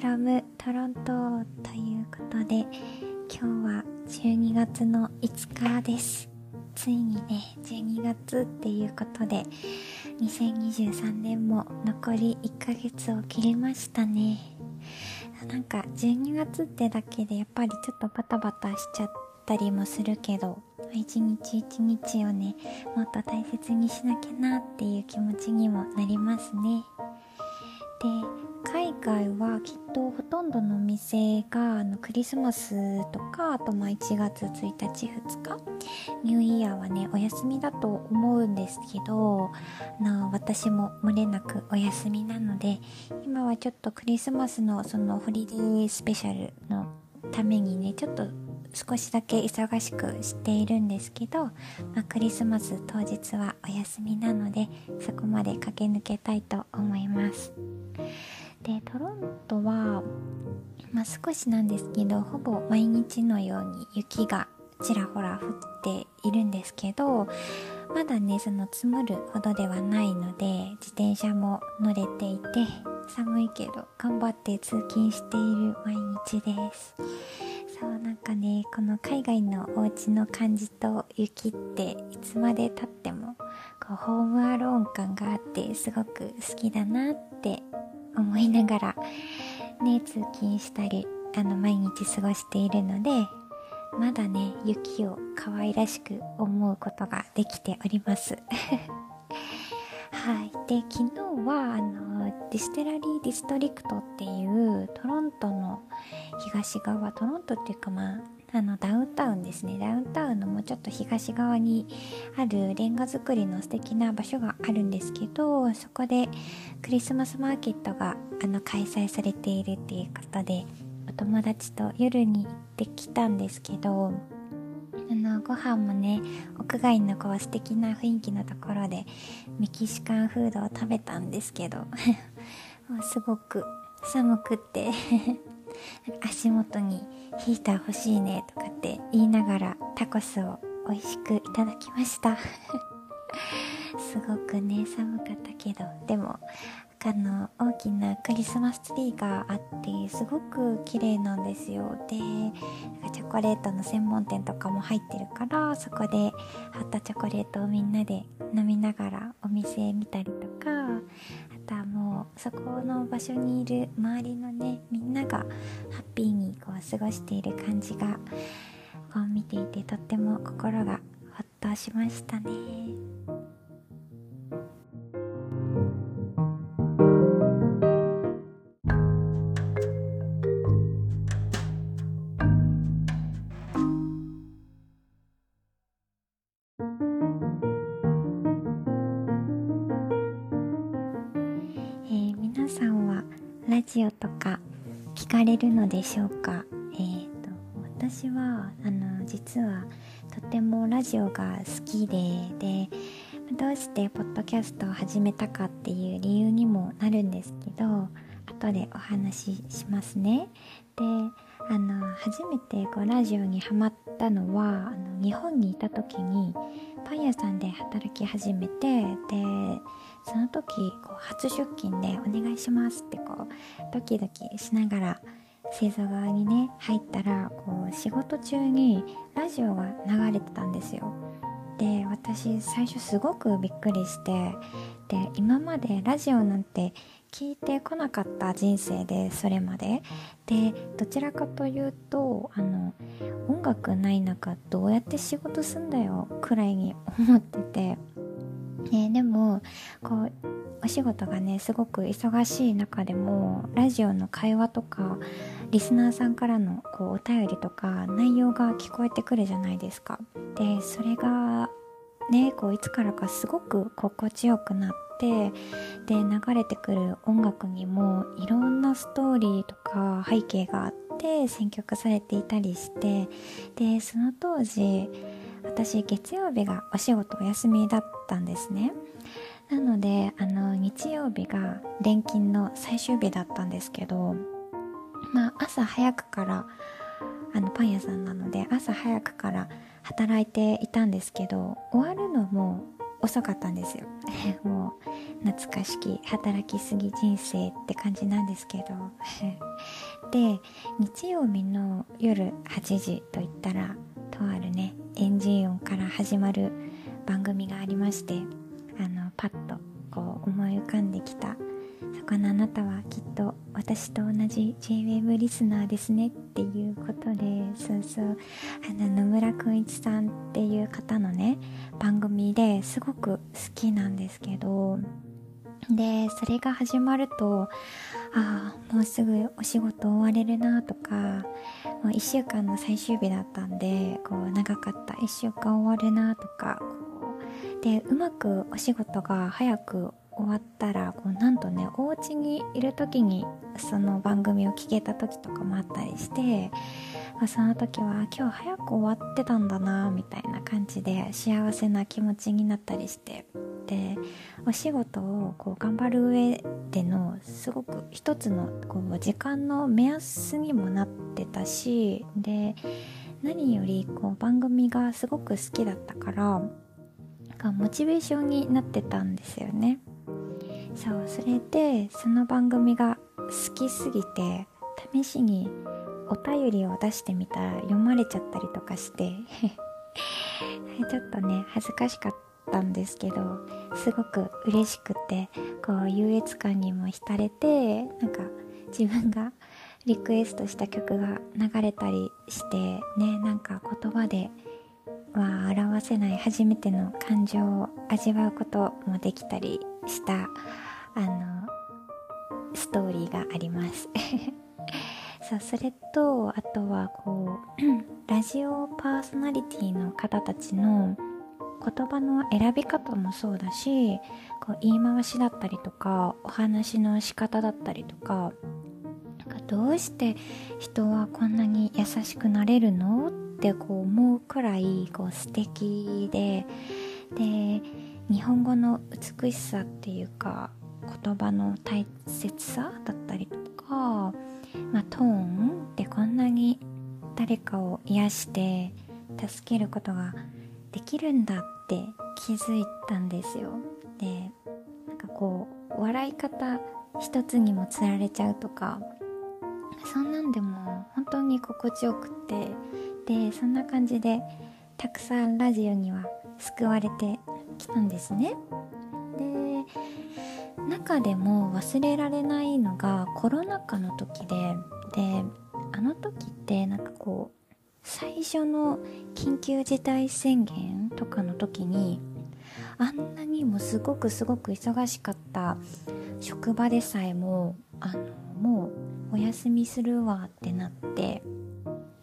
from トロントということで今日は12月の5日です。ついにね12月っていうことで2023年も残り1ヶ月を切りましたね。なんか12月ってだけでやっぱりちょっとバタバタしちゃったりもするけど一日一日をねもっと大切にしなきゃなっていう気持ちにもなりますね。で海外はきっとほとんどのお店があのクリスマスとかあとまあ1月1日2日ニューイヤーはねお休みだと思うんですけどあ私も漏れなくお休みなので今はちょっとクリスマスのそのホリデースペシャルのためにねちょっと少しだけ忙しくしているんですけど、まあ、クリスマス当日はお休みなのでそこまで駆け抜けたいと思います。でトロントは、まあ、少しなんですけどほぼ毎日のように雪がちらほら降っているんですけどまだねその積もるほどではないので自転車も乗れていて寒いけど頑張って通勤している毎日です。そうなんかねこの海外のお家の感じと雪っていつまでたってもこうホームアローン感があってすごく好きだなって思いながらね通勤したりあの毎日過ごしているのでまだね雪を可愛らしく思うことができております。はい。で昨日はあの Distillery District っていうトロントの東側トロントっていうかまああのダウンタウンですね。ダウンタウンのもうちょっと東側にあるレンガ造りの素敵な場所があるんですけどそこでクリスマスマーケットがあの開催されているっていうことでお友達と夜に行ってきたんですけどあのご飯もね屋外のこう素敵な雰囲気のところでメキシカンフードを食べたんですけど すごく寒くって。足元にヒーター欲しいねとかって言いながらタコスを美味しくいただきました。すごくね寒かったけど。でもあの大きなクリスマスツリーがあってすごく綺麗なんですよ。でチョコレートの専門店とかも入ってるからそこで貼ったチョコレートをみんなで飲みながらお店見たりとか方もうそこの場所にいる周りのねみんながハッピーにこう過ごしている感じがこう見ていてとっても心がほっとしましたね。れるのでしょうか？えーと、私はあの実はとてもラジオが好きででどうしてポッドキャストを始めたかっていう理由にもなるんですけど後でお話ししますね。であの初めてこうラジオにハマったのはあの日本にいた時にパン屋さんで働き始めてでその時こう初出勤で「お願いします」ってこうドキドキしながら製造側にね入ったらこう仕事中にラジオが流れてたんですよ。で私最初すごくびっくりしてで今までラジオなんて聞いてこなかった人生でそれまででどちらかというとあの音楽ない中どうやって仕事すんだよくらいに 思っててね、でもこうお仕事がねすごく忙しい中でもラジオの会話とかリスナーさんからのこうお便りとか内容が聞こえてくるじゃないですか。でそれがねこういつからかすごく心地よくなってで流れてくる音楽にもいろんなストーリーとか背景があって選曲されていたりしてでその当時私月曜日がお仕事お休みだったんですねなのであの日曜日が連勤の最終日だったんですけどまあ朝早くからあのパン屋さんなので朝早くから働いていたんですけど終わるのも遅かったんですよ。もう懐かしき働きすぎ人生って感じなんですけど。で日曜日の夜8時といったらとあるねエンジン音から始まる番組がありましてあのパッとこう思い浮かんできたこのあなたはきっと私と同じ JWAVE リスナーですねっていうことでそうそう。あの野村くんいちさんっていう方のね番組ですごく好きなんですけどでそれが始まるとああもうすぐお仕事終われるなとかもう1週間の最終日だったんでこう長かった1週間終わるなとかでうまくお仕事が早く終わったらこうなんとねお家にいる時にその番組を聞けた時とかもあったりして、まあ、その時は今日早く終わってたんだなみたいな感じで幸せな気持ちになったりしてでお仕事をこう頑張る上でのすごく一つのこう時間の目安にもなってたしで何よりこう番組がすごく好きだったからモチベーションになってたんですよね。そうそれでその番組が好きすぎて試しにお便りを出してみたら読まれちゃったりとかして ちょっとね恥ずかしかったんですけどすごく嬉しくてこう優越感にも浸れてなんか自分がリクエストした曲が流れたりしてねなんか言葉では表せない初めての感情を味わうこともできたりしたあのストーリーがあります。そうそれとあとはこう ラジオパーソナリティの方たちの言葉の選び方もそうだしこう言い回しだったりとかお話の仕方だったりとかかどうして人はこんなに優しくなれるのってこう思うくらいこう素敵でで日本語の美しさっていうか言葉の大切さだったりとか、まあ、トーンでこんなに誰かを癒して助けることができるんだって気づいたんですよ。でなんかこう笑い方一つにもつられちゃうとかそんなんでも本当に心地よくってでそんな感じでたくさんラジオには救われてきたんですね。中でも忘れられないのがコロナ禍の時でであの時ってなんかこう最初の緊急事態宣言とかの時にあんなにもすごくすごく忙しかった職場でさえもあのもうお休みするわってなって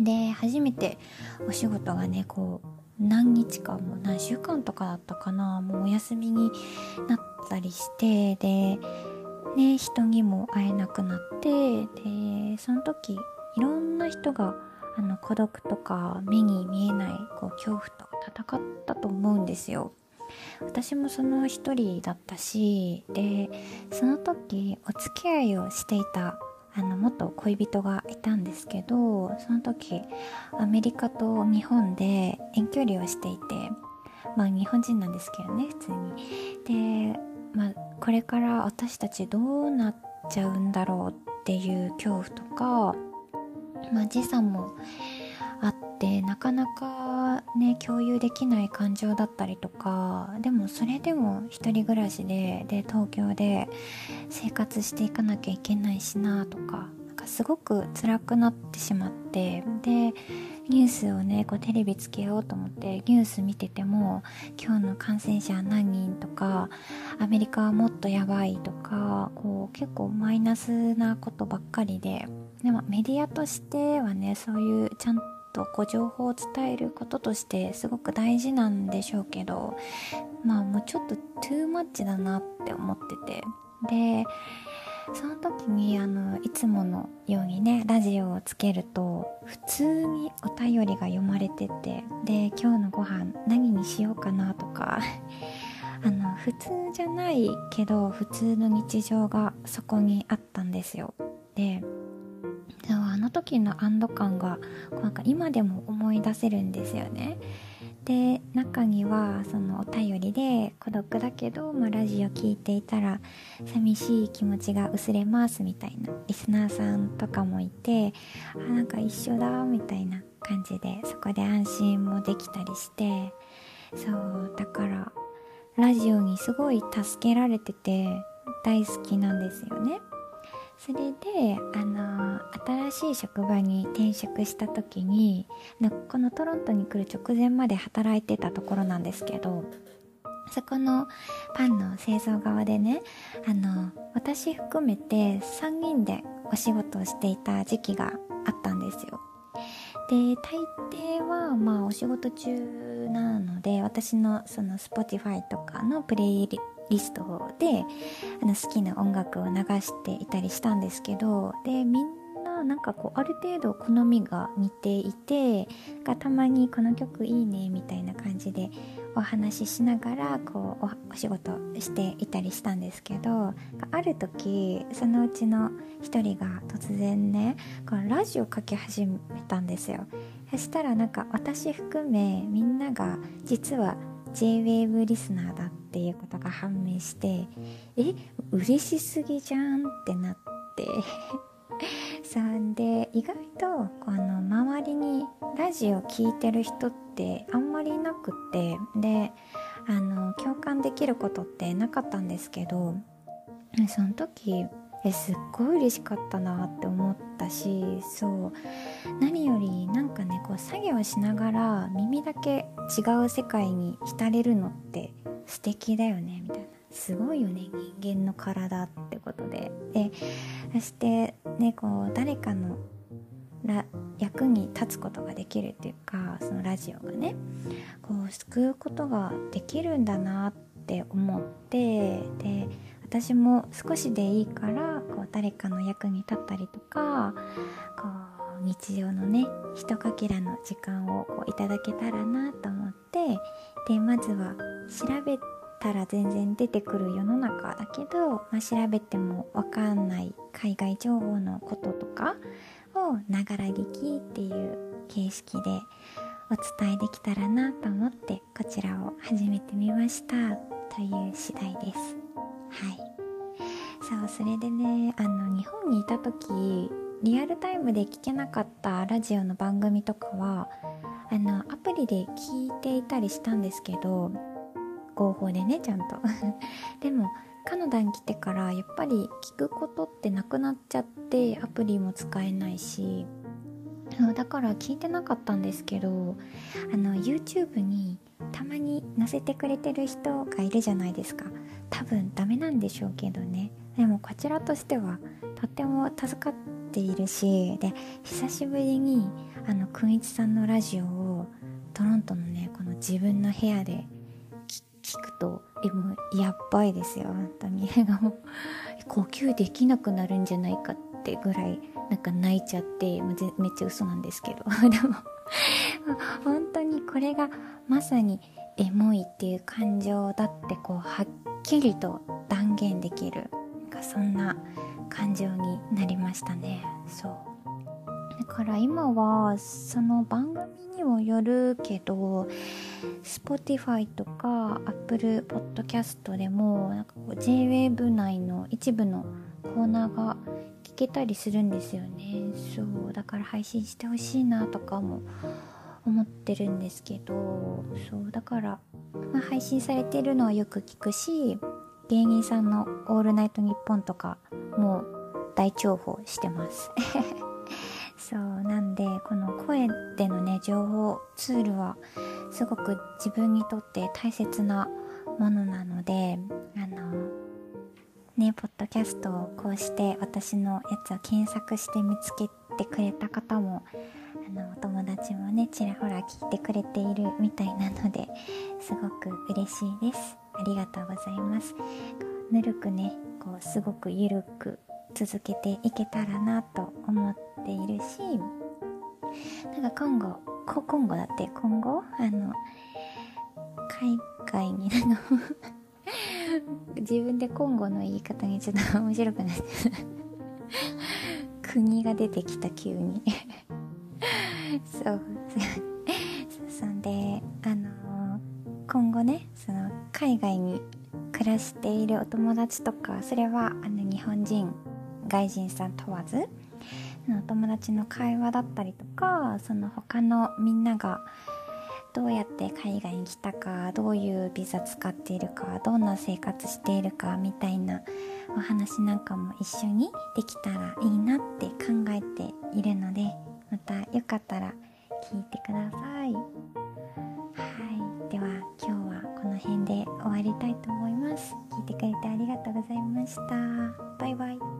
で初めてお仕事がねこう何日かも何週間とかだったかなもうお休みになったりしてでね人にも会えなくなってでその時いろんな人があの孤独とか目に見えないこう恐怖と戦ったと思うんですよ。私もその一人だったしでその時お付き合いをしていたあの元恋人がいたんですけどその時アメリカと日本で遠距離をしていてまあ日本人なんですけどね普通に。で、まあ、これから私たちどうなっちゃうんだろうっていう恐怖とか、まあ、時差もあってなかなかね共有できない感情だったりとかでもそれでも一人暮らしでで東京で生活していかなきゃいけないしなとかなんかすごく辛くなってしまってでニュースをねこうテレビつけようと思ってニュース見てても今日の感染者何人とかアメリカはもっとやばいとかこう結構マイナスなことばっかりででもメディアとしてはねそういうちゃんとこう情報を伝えることとしてすごく大事なんでしょうけどまあもうちょっとトゥーマッチだなって思ってて。でその時にあのいつものようにねラジオをつけると普通にお便りが読まれててで今日のご飯何にしようかなとか あの普通じゃないけど普通の日常がそこにあったんですよ。での時の安堵感がなんか今でも思い出せるんですよねで中にはそのお便りで孤独だけど、まあ、ラジオ聴いていたら寂しい気持ちが薄れますみたいなリスナーさんとかもいてあなんか一緒だみたいな感じでそこで安心もできたりしてそうだからラジオにすごい助けられてて大好きなんですよね。それであの新しい職場に転職した時にこのトロントに来る直前まで働いてたところなんですけどそこのパンの製造側でねあの私含めて3人でお仕事をしていた時期があったんですよ。で大抵はまあお仕事中なので私のその Spotify とかのプレイリストであの好きな音楽を流していたりしたんですけどでみんななんかこうある程度好みが似ていてがたまにこの曲いいねみたいな感じでお話ししながらこうお仕事していたりしたんですけどある時そのうちの一人が突然ねこラジオかけ始めたんですよ。そしたらなんか私含めみんなが実は JWAVE リスナーだっていうことが判明してえ嬉しすぎじゃんってなって。そんで意外とこの周りにラジオ聴いてる人ってあんまりいなくってであの共感できることってなかったんですけどその時えすっごい嬉しかったなって思ったしそう。何よりなんかねこう作業しながら耳だけ違う世界に浸れるのって素敵だよねみたいな。すごいよね人間の体ってことで。でそしてねこう誰かの役に立つことができるっていうかそのラジオがね。こう救うことができるんだなって思ってで私も少しでいいからこう誰かの役に立ったりとかこう日常のねひとかけらの時間をこういただけたらなと思ってでまずは調べたら全然出てくる世の中だけど、まあ、調べても分かんない海外情報のこととかをながら聞きっていう形式でお伝えできたらなと思ってこちらを始めてみましたという次第です。はい。そうそれでねあの日本にいた時リアルタイムで聞けなかったラジオの番組とかはあのアプリで聞いていたりしたんですけど合法でねちゃんと。でもカナダに来てからやっぱり聞くことってなくなっちゃってアプリも使えないし。だから聞いてなかったんですけどあの YouTube にたまに載せてくれてる人がいるじゃないですか。多分ダメなんでしょうけどね。でもこちらとしてはとっても助かっているしで久しぶりにあのくんいちさんのラジオをトロントのねこの自分の部屋で聞くとえもうやっばいですよ。本当に。もう呼吸できなくなるんじゃないかってぐらいなんか泣いちゃってめっちゃ嘘なんですけど。でも 本当にこれがまさにエモいっていう感情だってこうはっきりと断言できるなんかそんな感情になりましたね。そう。だから今はその番組にもよるけど Spotify とか Apple Podcast でもなんかこう JWAVE 内の一部のコーナーが聞けたりするんですよね。そう。だから配信してほしいなとかも思ってるんですけどそう。だから、まあ、配信されてるのはよく聞くし芸人さんの「オールナイトニッポン」とかも大重宝してます。そうなんでこの声でのね情報ツールはすごく自分にとって大切なものなのであのねポッドキャストをこうして私のやつを検索して見つけてくれた方もあのお友達もねちらほら聞いてくれているみたいなのですごく嬉しいです。ありがとうございます。ぬるくねこうすごくゆるく続けていけたらなと思っているしなんか今後今後だって今後あの海外になんか自分で今後の言い方にちょっと面白くない 国が出てきた急に。そうそんであの今後ねその海外に暮らしているお友達とかそれはあの日本人外人さん問わずのお友達の会話だったりとかその他のみんながどうやって海外に来たかどういうビザ使っているかどんな生活しているかみたいなお話なんかも一緒にできたらいいなって考えているのでまたよかったら聞いてください。はい。では今日はこの辺で終わりたいと思います。聞いてくれてありがとうございました。バイバイ。